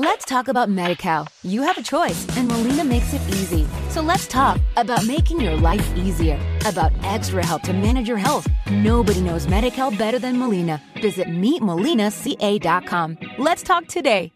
Let's talk about MediCal. You have a choice, and Molina makes it easy. So let's talk about making your life easier, about extra help to manage your health. Nobody knows MediCal better than Molina. Visit meetmolinaca.com. Let's talk today.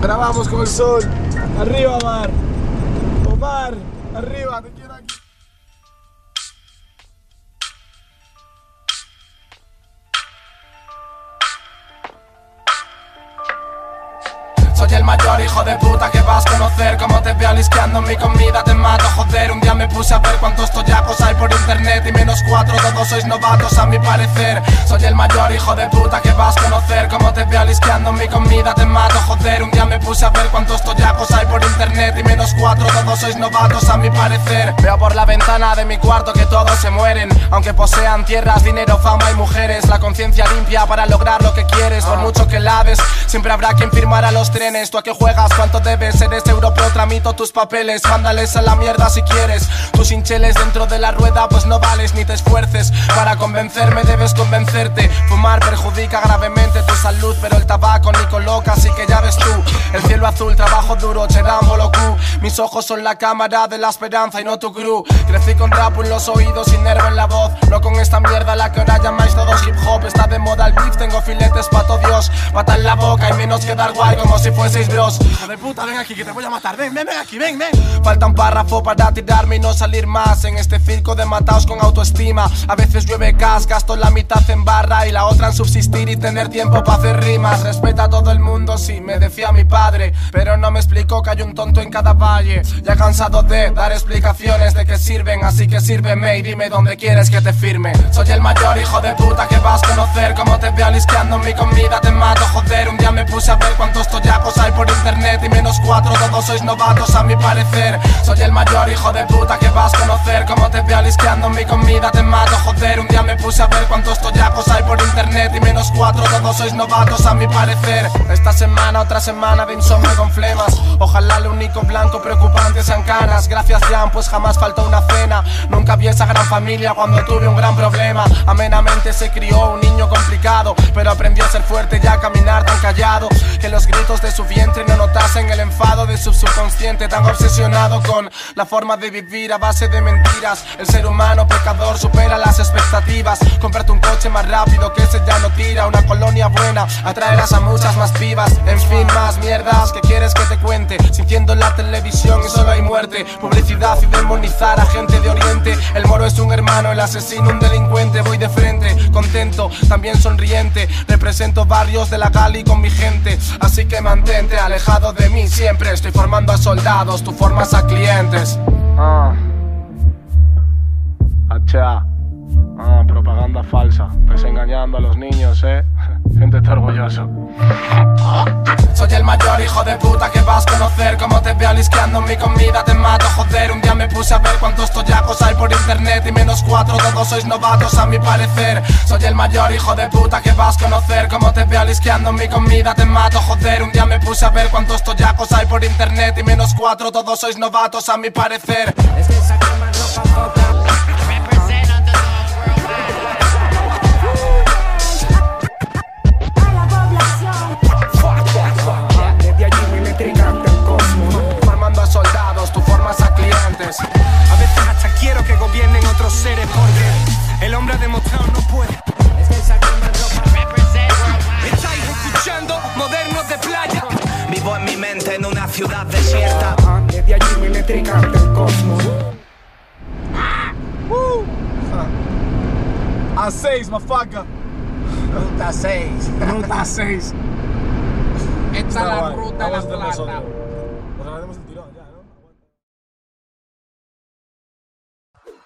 Grabamos con el sol. Arriba, Omar. Omar, arriba, te quiero aquí. Soy el mayor hijo de puta que vas a conocer. Como te veo alisqueando mi comida te mato Joder, un día me puse a ver cuántos toyacos hay por internet Y menos cuatro, todos sois novatos a mi parecer. Soy el mayor hijo de puta que vas a conocer. Como te veo alisqueando mi comida te mato Joder, un día me todos sois novatos a mi parecer. Veo por la ventana de mi cuarto que todos se mueren. Aunque posean tierras, dinero, fama y mujeres La conciencia limpia para lograr lo que quieres. Por mucho que laves, siempre habrá quien firmará los trenes. ¿Tú a qué juegas? ¿Cuánto debes? Eres europeo, tramito tus papeles. Mándales a la mierda si quieres. Tus hincheles dentro de la rueda pues no vales ni te esfuerces. Para convencerme debes convencerte. Fumar perjudica gravemente salud Pero el tabaco ni coloca, así que ya ves tú. El cielo azul, trabajo duro, cheramo locu Mis ojos son la cámara de la esperanza y no tu crew. Crecí con rap en los oídos y nervo en la voz. No con esta mierda la que ahora llamáis todos hip hop. Está de moda el beef, tengo filetes pa' todo Dios. Pata en la boca y menos que dar guay como si fueseis bros. Hijo de puta, ven aquí que te voy a matar. Ven, ven, ven aquí, ven, ven. Falta un párrafo para tirarme y no salir más. En este circo de mataos con autoestima. A veces llueve gas, gasto la mitad en barra Y la otra en subsistir y tener tiempo para hacer rimas. Respeta a todo el mundo, sí, me decía mi padre. Pero no me explicó que hay un tonto en cada valle. Ya cansado de dar explicaciones de qué sirven Así que sírveme y dime dónde quieres que te firme. Soy el mayor hijo de puta que vas a conocer. Como te veo alisqueando mi comida te mato. Joder, un día me puse a ver cuántos toyacos hay por internet Y menos cuatro, todos sois novatos a mi parecer. Soy el mayor hijo de puta que vas a conocer Como te veo alisqueando mi comida te mato. Joder, un día me puse a ver cuántos toyacos hay por internet Y menos cuatro, todos sois novatos a mi parecer. Esta semana, otra semana de insomnio con flemas Ojalá el único blanco preocupante sean canas. Gracias Jan, pues jamás faltó una cena. Nunca vi esa gran familia cuando tuve un gran problema. Amenamente se crió un niño complicado Pero aprendió a ser fuerte y a caminar tan callado. Que los gritos de su vientre no notasen el enfado de su subconsciente. Tan obsesionado con la forma de vivir a base de mentiras. El ser humano pecador supera las expectativas. Cómprate un coche más rápido que ese ya no tira. Una colonia buena, atraerás a muchas más En fin, más mierdas que quieres que te cuente. Sintiendo la televisión y solo hay muerte. Publicidad y demonizar a gente de oriente. El moro es un hermano, el asesino un delincuente. Voy de frente, contento, también sonriente. Represento barrios de la Gali con mi gente. Así que mantente alejado de mí siempre. Estoy formando a soldados, tú formas a clientes. Ah. Ah, propaganda falsa. Estás engañando a los niños, eh Siéntete orgulloso. Soy el mayor hijo de puta que vas a conocer. Como te veo alisqueando mi comida te mato Joder, un día me puse a ver cuántos toyacos hay por internet Y menos cuatro, todos sois novatos a mi parecer. Soy el mayor hijo de puta que vas a conocer. Como te veo alisqueando mi comida te mato Joder, un día me puse a ver cuántos toyacos hay por internet Y menos cuatro, todos sois novatos a mi parecer. Es que esa cama ropa otros seres porque el hombre ha demostrado no puede. Es que. Estáis escuchando modernos de playa. Vivo en mi mente en una ciudad desierta. Desde allí milimétrica ante el cosmos. A seis, mafaca. Ruta 6. Ruta 6. Esta es la ruta de la plata.